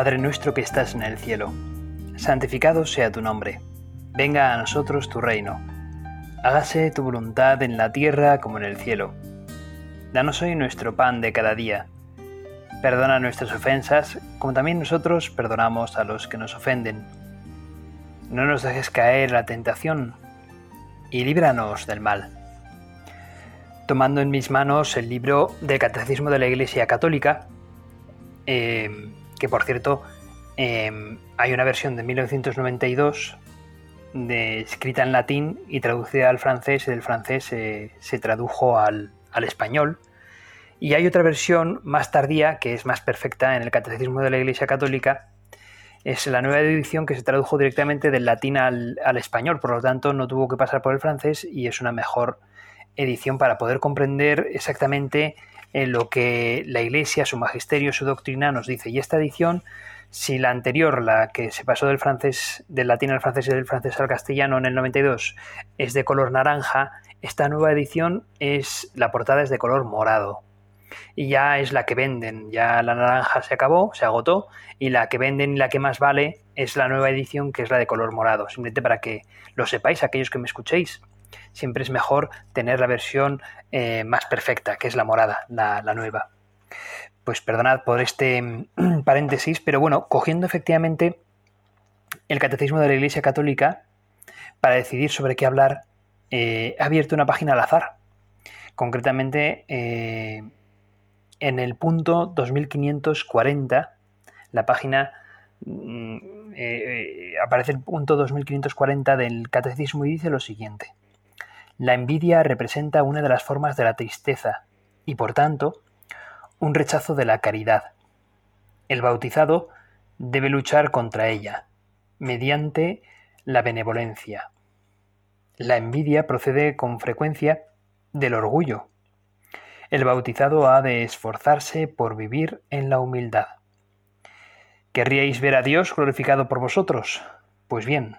Padre nuestro que estás en el cielo, santificado sea tu nombre, venga a nosotros tu reino, hágase tu voluntad en la tierra como en el cielo. Danos hoy nuestro pan de cada día. Perdona nuestras ofensas, como también nosotros perdonamos a los que nos ofenden. No nos dejes caer la tentación, y líbranos del mal. Tomando en mis manos el libro del Catecismo de la Iglesia Católica, eh, que por cierto em, hay una versión de 1992 de, escrita en latín y traducida al francés, y del francés se tradujo al, español. Y hay otra versión más tardía, que es más perfecta en el Catecismo de la Iglesia Católica, es la nueva edición que se tradujo directamente del latín al, español, por lo tanto no tuvo que pasar por el francés y es una mejor edición para poder comprender exactamente en lo que la Iglesia, su magisterio, su doctrina nos dice. Y esta edición, si la anterior, la que se pasó del francés, del latín al francés y del francés al castellano en el 92, es de color naranja, esta nueva edición es la portada es de color morado. Y ya es la que venden, ya la naranja se acabó, se agotó, y la que venden y la que más vale es la nueva edición que es la de color morado. Simplemente para que lo sepáis, aquellos que me escuchéis, siempre es mejor tener la versión eh, más perfecta, que es la morada, la, nueva. Pues perdonad por este mm, paréntesis, pero bueno, cogiendo efectivamente el catecismo de la Iglesia Católica para decidir sobre qué hablar, eh, he abierto una página al azar. Concretamente, eh, en el punto 2540, la página mm, aparece el punto 2540 del catecismo y dice lo siguiente. La envidia representa una de las formas de la tristeza y, por tanto, un rechazo de la caridad. El bautizado debe luchar contra ella, mediante la benevolencia. La envidia procede con frecuencia del orgullo. El bautizado ha de esforzarse por vivir en la humildad. ¿Querríais ver a Dios glorificado por vosotros? Pues bien,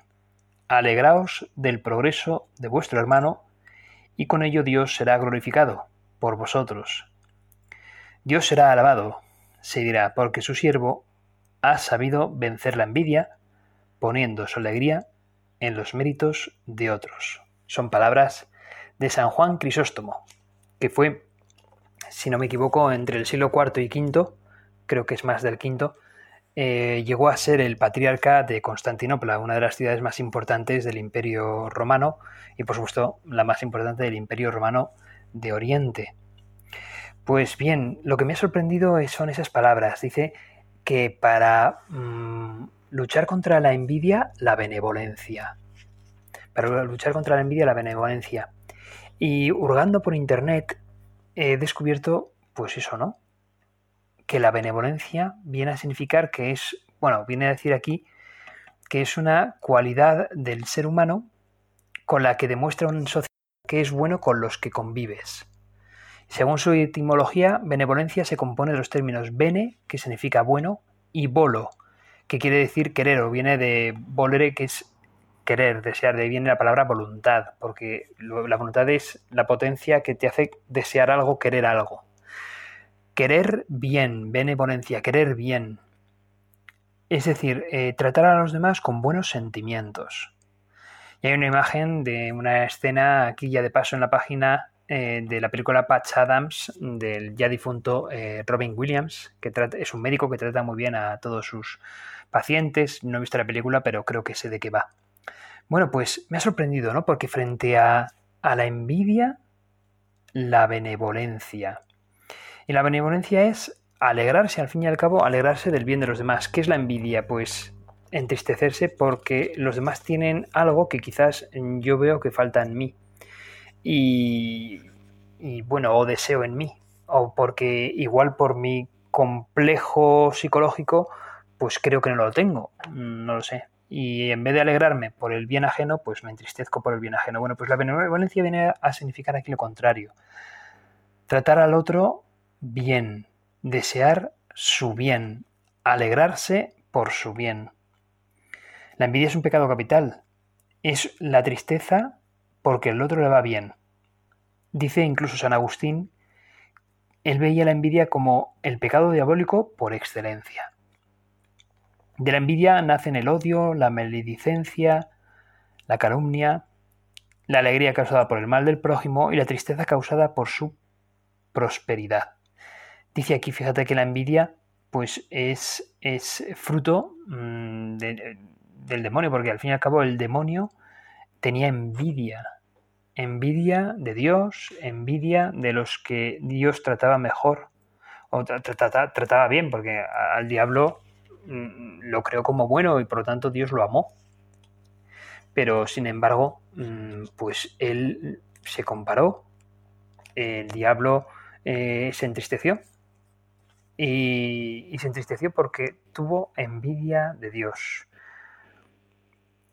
alegraos del progreso de vuestro hermano y con ello Dios será glorificado por vosotros. Dios será alabado, se dirá, porque su siervo ha sabido vencer la envidia, poniendo su alegría en los méritos de otros. Son palabras de San Juan Crisóstomo, que fue, si no me equivoco, entre el siglo IV y V, creo que es más del V, eh, llegó a ser el patriarca de Constantinopla, una de las ciudades más importantes del Imperio Romano y por supuesto la más importante del Imperio Romano de Oriente. Pues bien, lo que me ha sorprendido son esas palabras. Dice que para mm, luchar contra la envidia, la benevolencia. Para luchar contra la envidia, la benevolencia. Y hurgando por internet he descubierto, pues eso, ¿no? Que la benevolencia viene a significar que es, bueno, viene a decir aquí que es una cualidad del ser humano con la que demuestra un sociedad que es bueno con los que convives. Según su etimología, benevolencia se compone de los términos bene, que significa bueno, y volo, que quiere decir querer, o viene de volere, que es querer, desear, de ahí viene la palabra voluntad, porque la voluntad es la potencia que te hace desear algo, querer algo. Querer bien, benevolencia, querer bien. Es decir, eh, tratar a los demás con buenos sentimientos. Y hay una imagen de una escena aquí ya de paso en la página eh, de la película Patch Adams del ya difunto eh, Robin Williams, que es un médico que trata muy bien a todos sus pacientes. No he visto la película, pero creo que sé de qué va. Bueno, pues me ha sorprendido, ¿no? Porque frente a, a la envidia, la benevolencia. Y la benevolencia es alegrarse, al fin y al cabo, alegrarse del bien de los demás. ¿Qué es la envidia? Pues entristecerse porque los demás tienen algo que quizás yo veo que falta en mí. Y, y bueno, o deseo en mí. O porque igual por mi complejo psicológico, pues creo que no lo tengo. No lo sé. Y en vez de alegrarme por el bien ajeno, pues me entristezco por el bien ajeno. Bueno, pues la benevolencia viene a significar aquí lo contrario. Tratar al otro bien, desear su bien, alegrarse por su bien. La envidia es un pecado capital, es la tristeza porque el otro le va bien. Dice incluso San Agustín, él veía la envidia como el pecado diabólico por excelencia. De la envidia nacen el odio, la maledicencia, la calumnia, la alegría causada por el mal del prójimo y la tristeza causada por su prosperidad. Dice aquí, fíjate que la envidia pues es, es fruto mm, del demonio, porque al fin y al cabo el demonio tenía envidia, envidia de Dios, envidia de los que Dios trataba mejor o trataba, trataba bien, porque al diablo mm, lo creó como bueno y por lo tanto Dios lo amó. Pero sin embargo, mm, pues él se comparó, el diablo eh, se entristeció y, se entristeció porque tuvo envidia de Dios.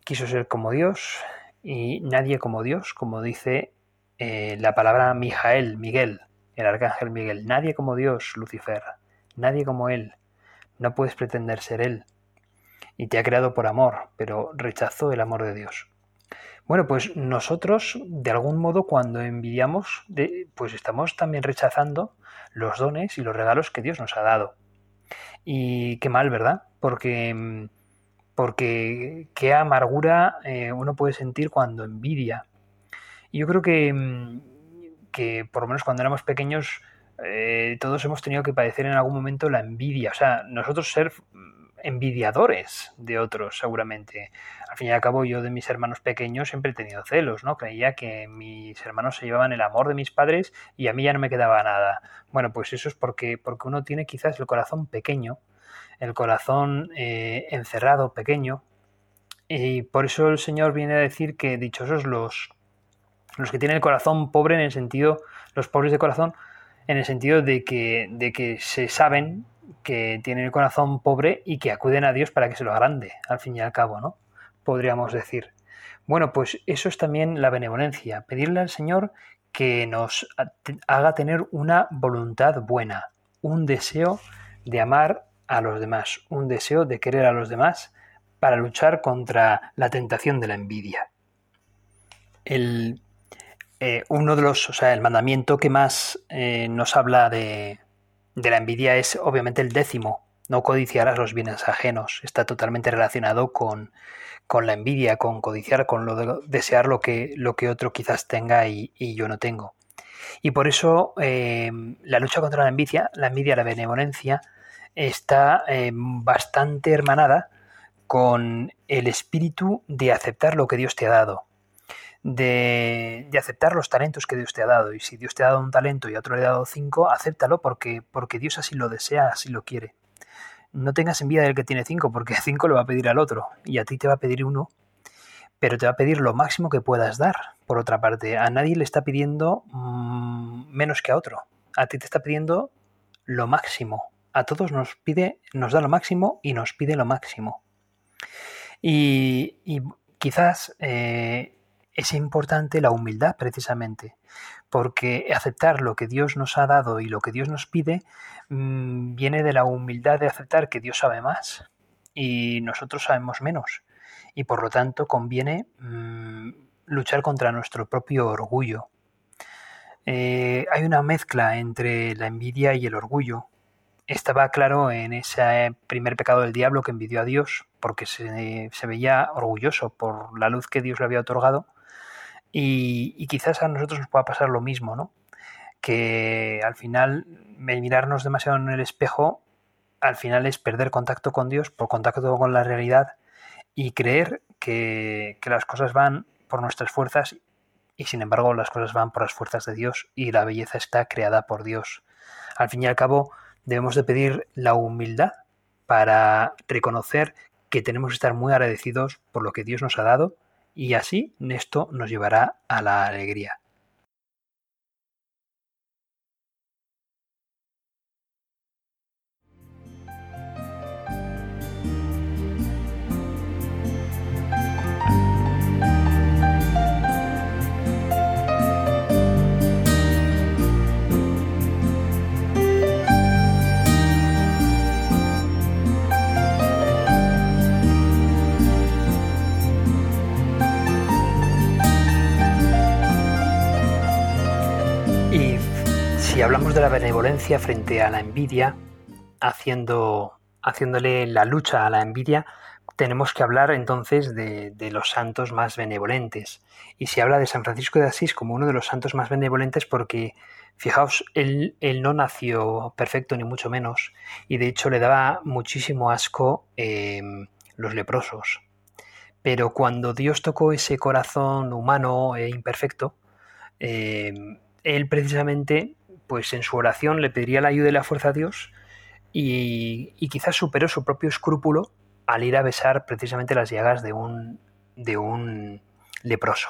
Quiso ser como Dios y nadie como Dios, como dice eh, la palabra Mijael, Miguel, el arcángel Miguel. Nadie como Dios, Lucifer. Nadie como Él. No puedes pretender ser Él. Y te ha creado por amor, pero rechazó el amor de Dios. Bueno, pues nosotros, de algún modo, cuando envidiamos, pues estamos también rechazando los dones y los regalos que Dios nos ha dado. Y qué mal, ¿verdad? Porque, porque qué amargura eh, uno puede sentir cuando envidia. Y yo creo que, que, por lo menos cuando éramos pequeños, eh, todos hemos tenido que padecer en algún momento la envidia. O sea, nosotros ser envidiadores de otros, seguramente. Al fin y al cabo, yo de mis hermanos pequeños siempre he tenido celos, ¿no? Creía que mis hermanos se llevaban el amor de mis padres y a mí ya no me quedaba nada. Bueno, pues eso es porque, porque uno tiene quizás el corazón pequeño, el corazón eh, encerrado, pequeño, y por eso el Señor viene a decir que dichosos los, los que tienen el corazón pobre en el sentido, los pobres de corazón, en el sentido de que, de que se saben que tienen el corazón pobre y que acuden a Dios para que se lo agrande, al fin y al cabo, ¿no? Podríamos decir. Bueno, pues eso es también la benevolencia, pedirle al Señor que nos haga tener una voluntad buena, un deseo de amar a los demás, un deseo de querer a los demás para luchar contra la tentación de la envidia. El, eh, uno de los, o sea, el mandamiento que más eh, nos habla de, de la envidia es obviamente el décimo. No codiciarás los bienes ajenos. Está totalmente relacionado con, con la envidia, con codiciar, con lo de desear lo que, lo que otro quizás tenga y, yo no tengo. Y por eso eh, la lucha contra la envidia, la envidia, la benevolencia, está eh, bastante hermanada con el espíritu de aceptar lo que Dios te ha dado de, aceptar los talentos que Dios te ha dado. Y si Dios te ha dado un talento y a otro le ha dado cinco, acéptalo porque, porque Dios así lo desea, así lo quiere. No tengas envidia del que tiene cinco, porque cinco lo va a pedir al otro y a ti te va a pedir uno, pero te va a pedir lo máximo que puedas dar. Por otra parte, a nadie le está pidiendo mm, menos que a otro. A ti te está pidiendo lo máximo. A todos nos pide, nos da lo máximo y nos pide lo máximo. Y, quizás eh, es importante la humildad precisamente, porque aceptar lo que Dios nos ha dado y lo que Dios nos pide mm, viene de la humildad de aceptar que Dios sabe más y nosotros sabemos menos. Y por lo tanto conviene mm, luchar contra nuestro propio orgullo. Eh, hay una mezcla entre la envidia y el orgullo. Estaba claro en ese primer pecado del diablo que envidió a Dios porque se, se veía orgulloso por la luz que Dios le había otorgado y, quizás a nosotros nos pueda pasar lo mismo, ¿no? Que al final mirarnos demasiado en el espejo, al final es perder contacto con Dios, por contacto con la realidad y creer que, que las cosas van por nuestras fuerzas y sin embargo las cosas van por las fuerzas de Dios y la belleza está creada por Dios. Al fin y al cabo debemos de pedir la humildad para reconocer que tenemos que estar muy agradecidos por lo que Dios nos ha dado y así esto nos llevará a la alegría. Si hablamos de la benevolencia frente a la envidia, haciendo haciéndole la lucha a la envidia, tenemos que hablar entonces de, los santos más benevolentes. Y se habla de San Francisco de Asís como uno de los santos más benevolentes porque, fijaos, él, no nació perfecto ni mucho menos, y de hecho le daba muchísimo asco eh, los leprosos. Pero cuando Dios tocó ese corazón humano e imperfecto, eh, él precisamente, pues en su oración le pediría la ayuda y la fuerza a Dios y, quizás superó su propio escrúpulo al ir a besar precisamente las llagas de un, de un leproso.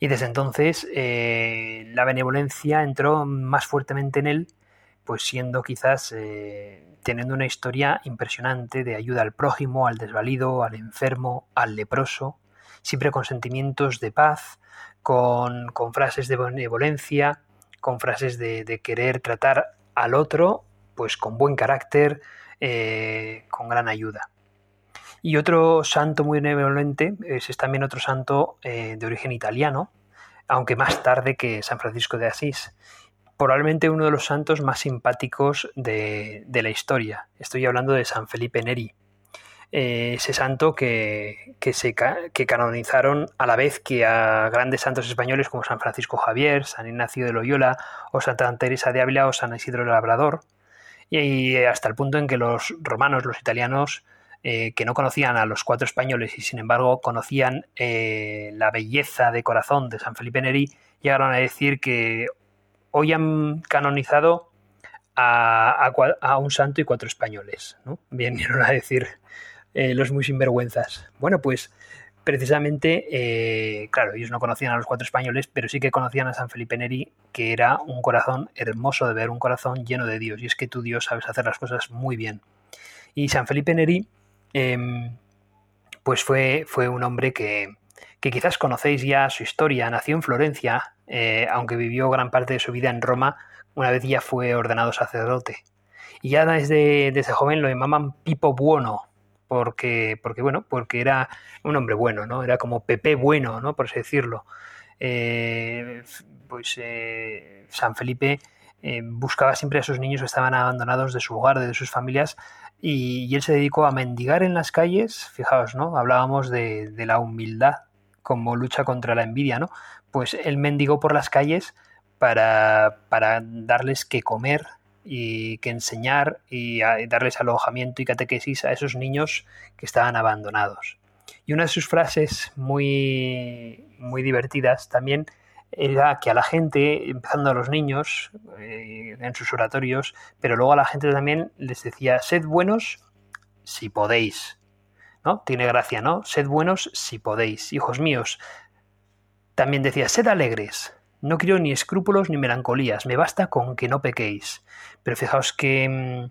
Y desde entonces eh, la benevolencia entró más fuertemente en él, pues siendo quizás eh, teniendo una historia impresionante de ayuda al prójimo, al desvalido, al enfermo, al leproso, siempre con sentimientos de paz, con, frases de benevolencia, con frases de, querer tratar al otro pues con buen carácter, eh, con gran ayuda. Y otro santo muy benevolente es, también otro santo eh, de origen italiano, aunque más tarde que San Francisco de Asís. Probablemente uno de los santos más simpáticos de, de la historia. Estoy hablando de San Felipe Neri, eh, ese santo que, que canonizaron a la vez que a grandes santos españoles como San Francisco Javier, San Ignacio de Loyola o Santa Teresa de Ávila o San Isidro el Labrador, y, hasta el punto en que los romanos, los italianos, eh, que no conocían a los cuatro españoles y sin embargo conocían eh, la belleza de corazón de San Felipe Neri, llegaron a decir que hoy han canonizado a, un santo y cuatro españoles. ¿no? Vinieron a decir eh, los muy sinvergüenzas. Bueno, pues precisamente, eh, claro, ellos no conocían a los cuatro españoles, pero sí que conocían a San Felipe Neri, que era un corazón hermoso de ver, un corazón lleno de Dios. Y es que tú, Dios, sabes hacer las cosas muy bien. Y San Felipe Neri, em, pues fue, fue un hombre que, que quizás conocéis ya su historia. Nació en Florencia, eh, aunque vivió gran parte de su vida en Roma, una vez ya fue ordenado sacerdote. Y ya desde, desde joven lo llamaban Pipo Buono, porque, porque, bueno, porque era un hombre bueno, ¿no? Era como Pepe bueno, ¿no? Por así decirlo. Eh, pues eh, San Felipe eh, buscaba siempre a esos niños que estaban abandonados de su hogar, de sus familias, y, él se dedicó a mendigar en las calles, fijaos, ¿no? Hablábamos de, la humildad como lucha contra la envidia, ¿no? Pues él mendigó por las calles para, para darles que comer y que enseñar y darles alojamiento y catequesis a esos niños que estaban abandonados. Y una de sus frases muy, muy divertidas también era que a la gente, empezando a los niños eh, en sus oratorios, pero luego a la gente también les decía, sed buenos si podéis. ¿No? Tiene gracia, ¿no? Sed buenos si podéis. Hijos míos. También decía, sed alegres. No quiero ni escrúpulos ni melancolías, me basta con que no pequéis. Pero fijaos qué,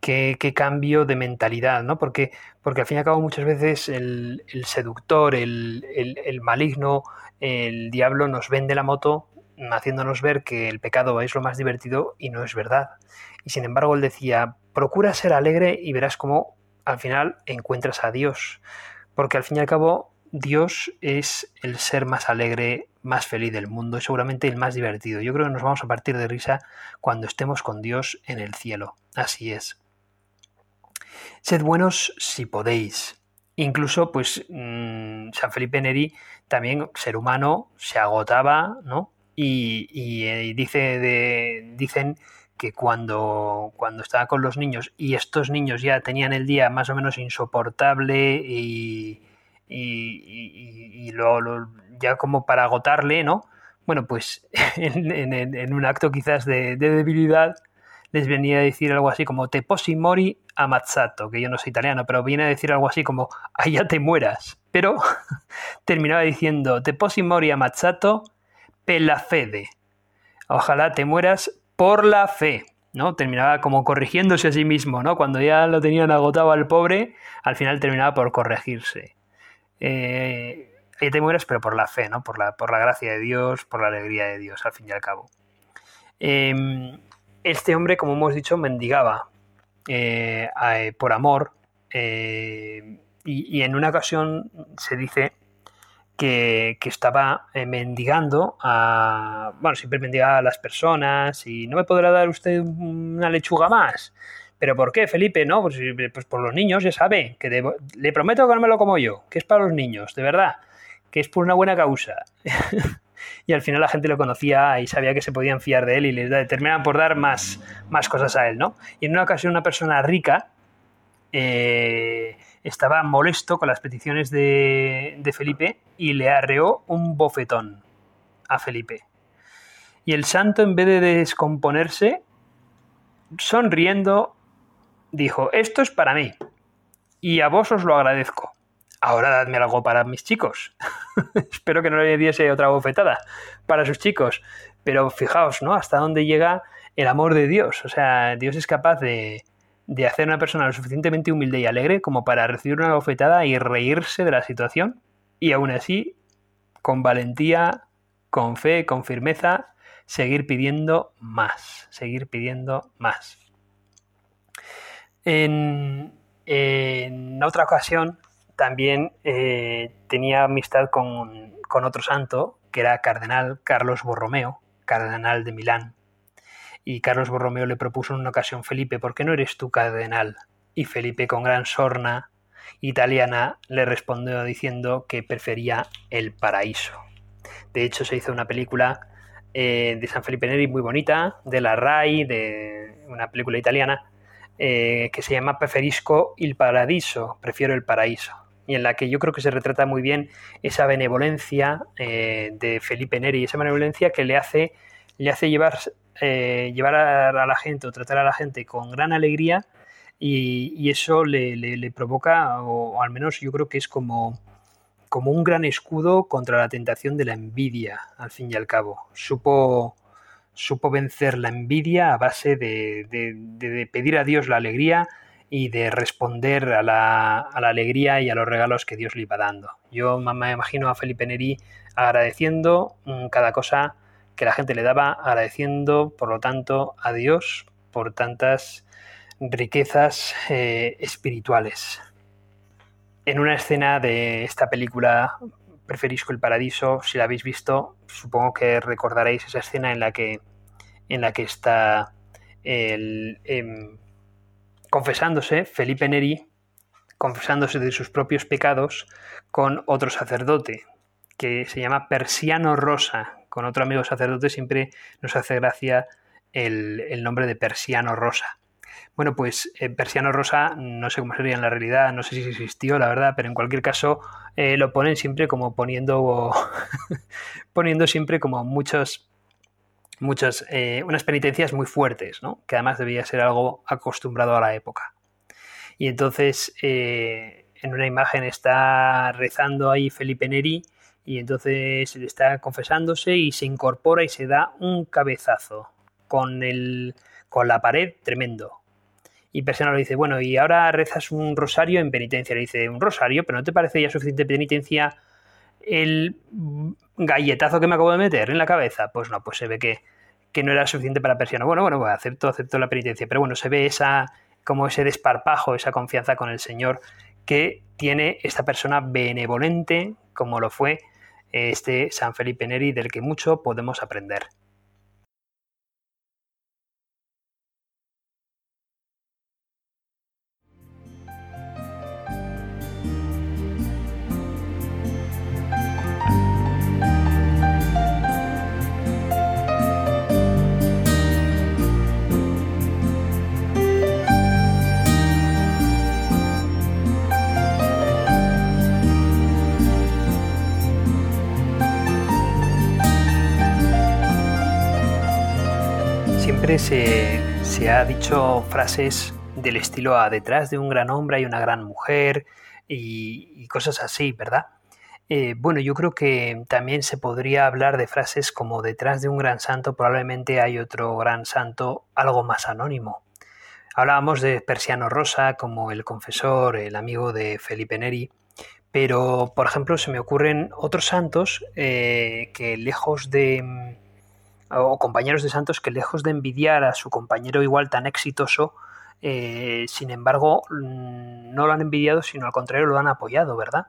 qué, cambio de mentalidad, ¿no? Porque, porque al fin y al cabo muchas veces el, seductor, el, el, maligno, el diablo nos vende la moto haciéndonos ver que el pecado es lo más divertido y no es verdad. Y sin embargo él decía, procura ser alegre y verás cómo al final encuentras a Dios. Porque al fin y al cabo Dios es el ser más alegre, más feliz del mundo y seguramente el más divertido. Yo creo que nos vamos a partir de risa cuando estemos con Dios en el cielo. Así es. Sed buenos si podéis. Incluso, pues, mm, San Felipe Neri, también ser humano, se agotaba, ¿no? Y, eh, dice de, dicen que cuando, cuando estaba con los niños y estos niños ya tenían el día más o menos insoportable y, y, lo, ya como para agotarle, ¿no? Bueno, pues en, un acto quizás de, debilidad les venía a decir algo así como te posi mori amazzato, que yo no soy italiano, pero viene a decir algo así como allá te mueras. Pero terminaba diciendo te posi mori amazzato per la fede. Ojalá te mueras por la fe. ¿no? Terminaba como corrigiéndose a sí mismo, ¿no? Cuando ya lo tenían agotado al pobre, al final terminaba por corregirse eh, te mueres, pero por la fe, ¿no? Por la, por la gracia de Dios, por la alegría de Dios, al fin y al cabo. Em, este hombre, como hemos dicho, mendigaba eh, eh, por amor eh, y, en una ocasión se dice que, que estaba mendigando a... Bueno, siempre mendigaba a las personas y no me podrá dar usted una lechuga más. ¿Pero por qué, Felipe? No, pues, pues por los niños, ya sabe, que le prometo que no me lo como yo, que es para los niños, de verdad, que es por una buena causa. y al final la gente lo conocía y sabía que se podían fiar de él y les terminaban por dar más, más cosas a él, ¿no? Y en una ocasión una persona rica eh, estaba molesto con las peticiones de Felipe y le arreó un bofetón a Felipe. Y el santo, en vez de descomponerse, sonriendo, dijo, esto es para mí, y a vos os lo agradezco. Ahora dadme algo para mis chicos. Espero que no le diese otra bofetada para sus chicos. Pero fijaos, ¿no? Hasta dónde llega el amor de Dios. O sea, Dios es capaz de, de hacer una persona lo suficientemente humilde y alegre como para recibir una bofetada y reírse de la situación. Y aún así, con valentía, con fe, con firmeza, seguir pidiendo más, seguir pidiendo más. En, otra ocasión también eh, tenía amistad con, otro santo, que era Cardenal Carlos Borromeo, Cardenal de Milán. Y Carlos Borromeo le propuso en una ocasión, Felipe, ¿por qué no eres tú cardenal? Y Felipe, con gran sorna italiana, le respondió diciendo que prefería el paraíso. De hecho, se hizo una película eh, de San Felipe Neri muy bonita, de la RAI, de una película italiana, eh, que se llama Preferisco il Paradiso, prefiero el paraíso, y en la que yo creo que se retrata muy bien esa benevolencia eh, de Felipe Neri, esa benevolencia que le hace, le hace llevar, llevar a, la gente o tratar a la gente con gran alegría y, eso le, provoca, o al menos yo creo que es como como un gran escudo contra la tentación de la envidia, al fin y al cabo. Supo, supo vencer la envidia a base de, pedir a Dios la alegría y de responder a la, alegría y a los regalos que Dios le iba dando. Yo me imagino a Felipe Neri agradeciendo mm, cada cosa que la gente le daba, agradeciendo, por lo tanto, a Dios por tantas riquezas eh, espirituales. En una escena de esta película Preferisco el Paradiso, si la habéis visto, supongo que recordaréis esa escena en la que, en la que está el, em, confesándose Felipe Neri, confesándose de sus propios pecados con otro sacerdote, que se llama Persiano Rosa. Con otro amigo sacerdote siempre nos hace gracia el nombre de Persiano Rosa. Bueno, pues eh, Persiano Rosa, no sé cómo sería en la realidad, no sé si existió, la verdad, pero en cualquier caso eh, lo ponen siempre como poniendo, poniendo siempre como muchos, muchas, eh, unas penitencias muy fuertes, ¿no? Que además debía ser algo acostumbrado a la época. Y entonces en una imagen está rezando ahí Felipe Neri y entonces está confesándose y se incorpora y se da un cabezazo con, el, con la pared tremendo y Persiano le dice, bueno, y ahora rezas un rosario en penitencia. Le dice, ¿un rosario? ¿Pero no te parece ya suficiente penitencia el galletazo que me acabo de meter en la cabeza? Pues no, pues se ve que, que no era suficiente para Persiano. Bueno, bueno, bueno, acepto, acepto la penitencia. Pero bueno, se ve esa, como ese desparpajo, esa confianza con el Señor que tiene esta persona benevolente, como lo fue este San Felipe Neri, del que mucho podemos aprender. Se, ha dicho frases del estilo a detrás de un gran hombre hay una gran mujer y, cosas así, ¿verdad? Eh, bueno, yo creo que también se podría hablar de frases como detrás de un gran santo probablemente hay otro gran santo algo más anónimo. Hablábamos de Persiano Rosa como el confesor, el amigo de Felipe Neri, pero por ejemplo se me ocurren otros santos eh, que lejos de o compañeros de Santos que lejos de envidiar a su compañero igual tan exitoso, eh, sin embargo, mm, no lo han envidiado, sino al contrario lo han apoyado, ¿verdad?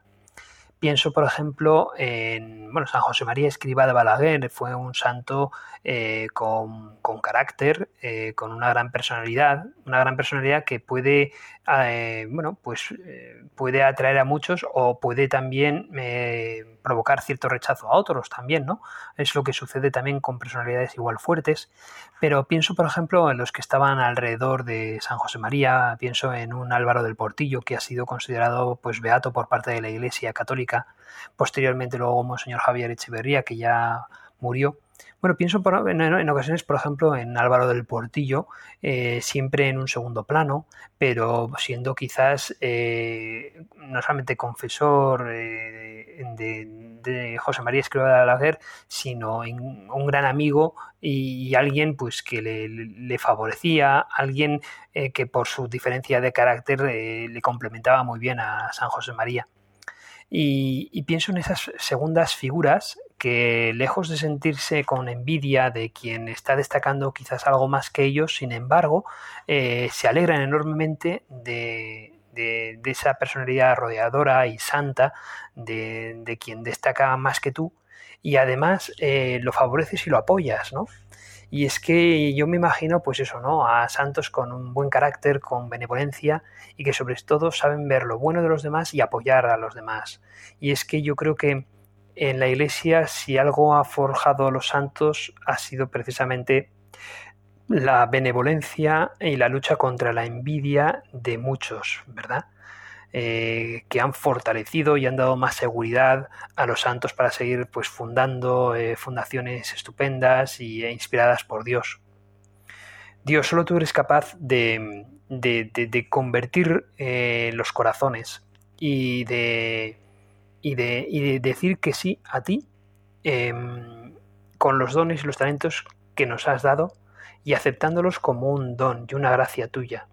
Pienso, por ejemplo, en bueno, San José María Escriba de Balaguer, fue un santo eh, con, carácter, eh, con una gran personalidad, una gran personalidad que puede, eh, bueno, pues puede atraer a muchos o puede también provocar cierto rechazo a otros también, ¿no? Es lo que sucede también con personalidades igual fuertes. Pero pienso, por ejemplo, en los que estaban alrededor de San José María, pienso en un Álvaro del Portillo que ha sido considerado pues beato por parte de la Iglesia Católica, posteriormente luego Monseñor Javier Echeverría que ya murió. Bueno, pienso en, ocasiones, por ejemplo, en Álvaro del Portillo, eh, siempre en un segundo plano, pero siendo quizás eh, no solamente confesor eh, de, José María Escriba de Alaguer, sino un gran amigo y, alguien pues que le, favorecía, alguien que por su diferencia de carácter le complementaba muy bien a San José María. y, pienso en esas segundas figuras que lejos de sentirse con envidia de quien está destacando quizás algo más que ellos, sin embargo, eh, se alegran enormemente de, esa personalidad rodeadora y santa de, quien destaca más que tú y además eh, lo favoreces y lo apoyas, ¿no? Y es que yo me imagino, pues eso, ¿no? A santos con un buen carácter, con benevolencia y que sobre todo saben ver lo bueno de los demás y apoyar a los demás. Y es que yo creo que en la Iglesia si algo ha forjado a los santos ha sido precisamente la benevolencia y la lucha contra la envidia de muchos, ¿verdad? Eh, que han fortalecido y han dado más seguridad a los santos para seguir pues, fundando eh, fundaciones estupendas y, e inspiradas por Dios. Dios, solo tú eres capaz de, convertir eh, los corazones y de y de, decir que sí a ti em, con los dones y los talentos que nos has dado y aceptándolos como un don y una gracia tuya.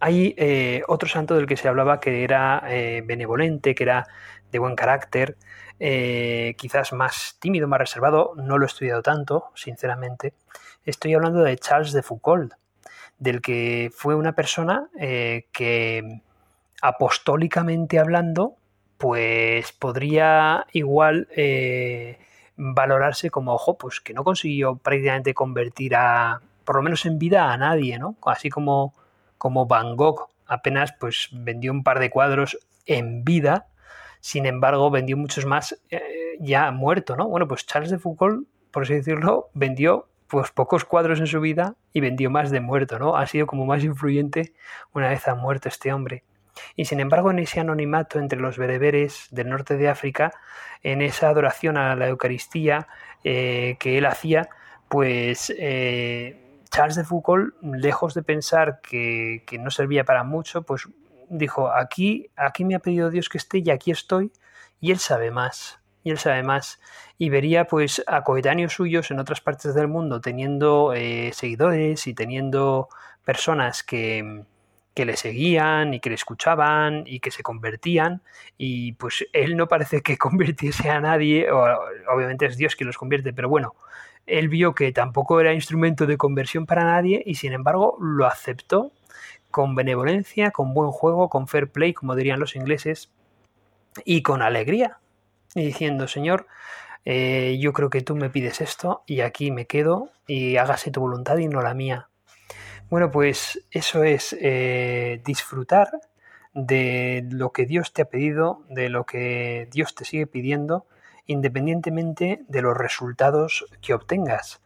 Hay eh, otro santo del que se hablaba que era eh, benevolente, que era de buen carácter, eh, quizás más tímido, más reservado, no lo he estudiado tanto, sinceramente. Estoy hablando de Charles de Foucault, del que fue una persona que apostólicamente hablando pues podría igual eh, valorarse como, ojo, pues que no consiguió prácticamente convertir a, por lo menos en vida, a nadie, ¿no? Así como, como Van Gogh apenas pues vendió un par de cuadros en vida, sin embargo vendió muchos más eh, ya muerto, ¿no? Bueno, pues Charles de Foucault, por así decirlo, vendió pues pocos cuadros en su vida y vendió más de muerto, ¿no? Ha sido como más influyente una vez ha muerto este hombre. Y sin embargo, en ese anonimato entre los bereberes del norte de África, en esa adoración a la Eucaristía eh, que él hacía, pues eh, Charles de Foucault, lejos de pensar que, no servía para mucho, pues dijo, aquí, aquí me ha pedido Dios que esté y aquí estoy, y él sabe más, y él sabe más. Y vería pues a coetáneos suyos en otras partes del mundo teniendo eh, seguidores y teniendo personas que, que le seguían y que le escuchaban y que se convertían y pues él no parece que convirtiese a nadie, o, obviamente es Dios quien los convierte, pero bueno, él vio que tampoco era instrumento de conversión para nadie y sin embargo lo aceptó con benevolencia, con buen juego, con fair play, como dirían los ingleses, y con alegría, diciendo, Señor, eh, yo creo que tú me pides esto y aquí me quedo y hágase tu voluntad y no la mía. Bueno, pues eso es eh, disfrutar de lo que Dios te ha pedido, de lo que Dios te sigue pidiendo, independientemente de los resultados que obtengas.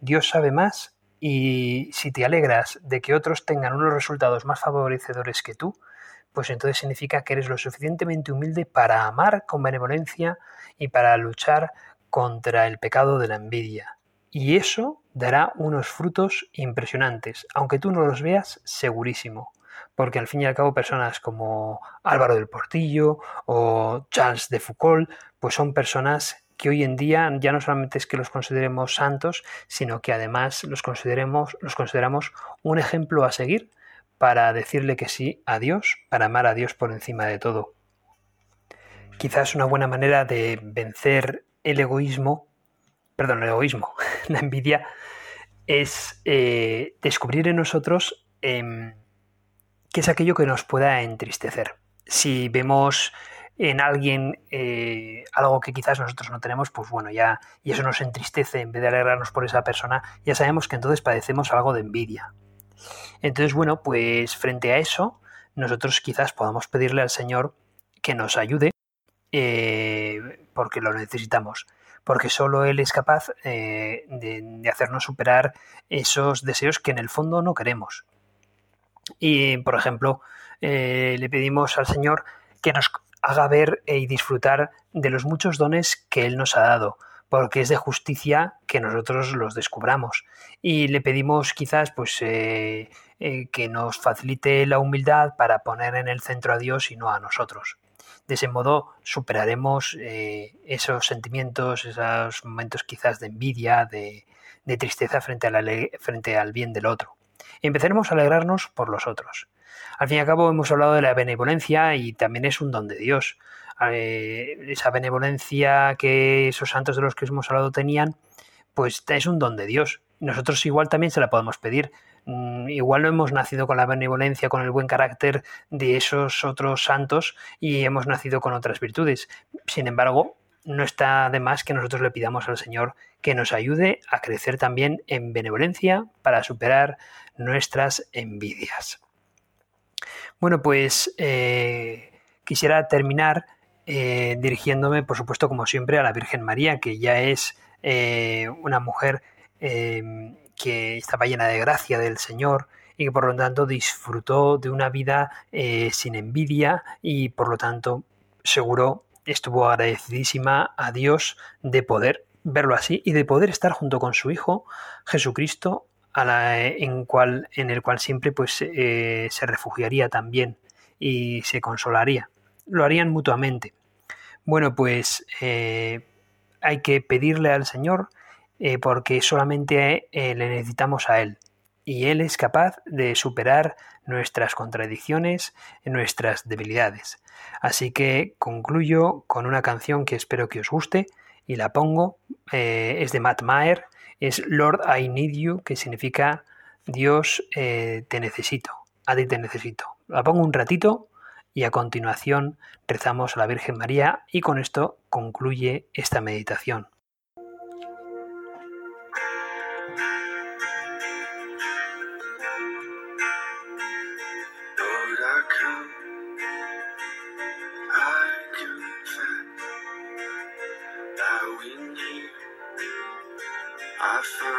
Dios sabe más y si te alegras de que otros tengan unos resultados más favorecedores que tú, pues entonces significa que eres lo suficientemente humilde para amar con benevolencia y para luchar contra el pecado de la envidia. Y eso dará unos frutos impresionantes, aunque tú no los veas, segurísimo. Porque al fin y al cabo personas como Álvaro del Portillo o Charles de Foucault, pues son personas que hoy en día ya no solamente es que los consideremos santos, sino que además los, consideremos, los consideramos un ejemplo a seguir para decirle que sí a Dios, para amar a Dios por encima de todo. Quizás una buena manera de vencer el egoísmo, perdón, el egoísmo, la envidia, es eh, descubrir en nosotros em, qué es aquello que nos pueda entristecer. Si vemos en alguien eh, algo que quizás nosotros no tenemos, pues bueno, ya, y eso nos entristece, en vez de alegrarnos por esa persona, ya sabemos que entonces padecemos algo de envidia. Entonces, bueno, pues frente a eso, nosotros quizás podamos pedirle al Señor que nos ayude eh, porque lo necesitamos, porque solo Él es capaz eh, de, hacernos superar esos deseos que en el fondo no queremos. Y, por ejemplo, le pedimos al Señor que nos haga ver y disfrutar de los muchos dones que Él nos ha dado, porque es de justicia que nosotros los descubramos. Y le pedimos quizás pues, eh, eh, que nos facilite la humildad para poner en el centro a Dios y no a nosotros. De ese modo superaremos eh, esos sentimientos, esos momentos quizás de envidia, de, tristeza frente, a la, frente al bien del otro. Y empezaremos a alegrarnos por los otros. Al fin y al cabo hemos hablado de la benevolencia y también es un don de Dios. Eh, esa benevolencia que esos santos de los que hemos hablado tenían, pues es un don de Dios. Nosotros igual también se la podemos pedir. Mm, igual no hemos nacido con la benevolencia, con el buen carácter de esos otros santos y hemos nacido con otras virtudes. Sin embargo, no está de más que nosotros le pidamos al Señor que nos ayude a crecer también en benevolencia para superar nuestras envidias. Bueno, pues eh, quisiera terminar eh, dirigiéndome, por supuesto, como siempre, a la Virgen María, que ya es eh, una mujer que estaba llena de gracia del Señor y que por lo tanto disfrutó de una vida sin envidia y por lo tanto seguro estuvo agradecidísima a Dios de poder verlo así y de poder estar junto con su Hijo Jesucristo en, cual, en el cual siempre pues, eh, se refugiaría también y se consolaría. Lo harían mutuamente. Bueno, pues eh, hay que pedirle al Señor eh, porque solamente le necesitamos a Él. Y Él es capaz de superar nuestras contradicciones, nuestras debilidades. Así que concluyo con una canción que espero que os guste y la pongo. es de Matt Maher es Lord I Need You, que significa Dios eh, te necesito, a ti te necesito. La pongo un ratito y a continuación rezamos a la Virgen María y con esto concluye esta meditación. I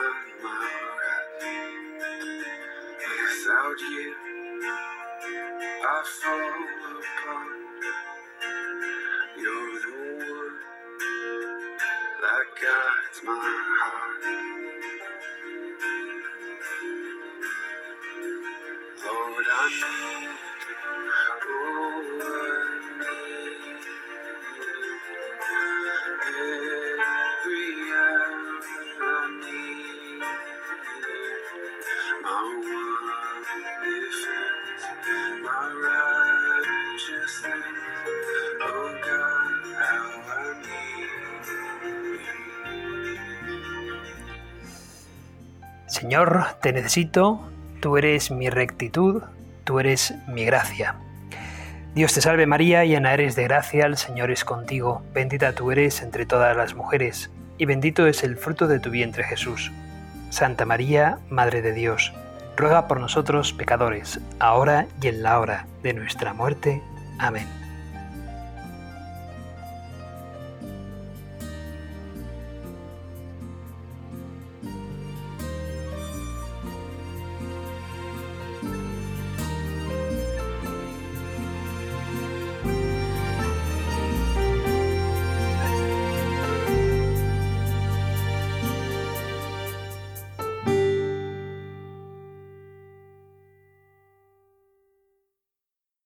Señor, te necesito, tú eres mi rectitud, tú eres mi gracia. Dios te salve María, llena eres de gracia, el Señor es contigo, bendita tú eres entre todas las mujeres, y bendito es el fruto de tu vientre Jesús. Santa María, Madre de Dios, ruega por nosotros pecadores, ahora y en la hora de nuestra muerte. Amén.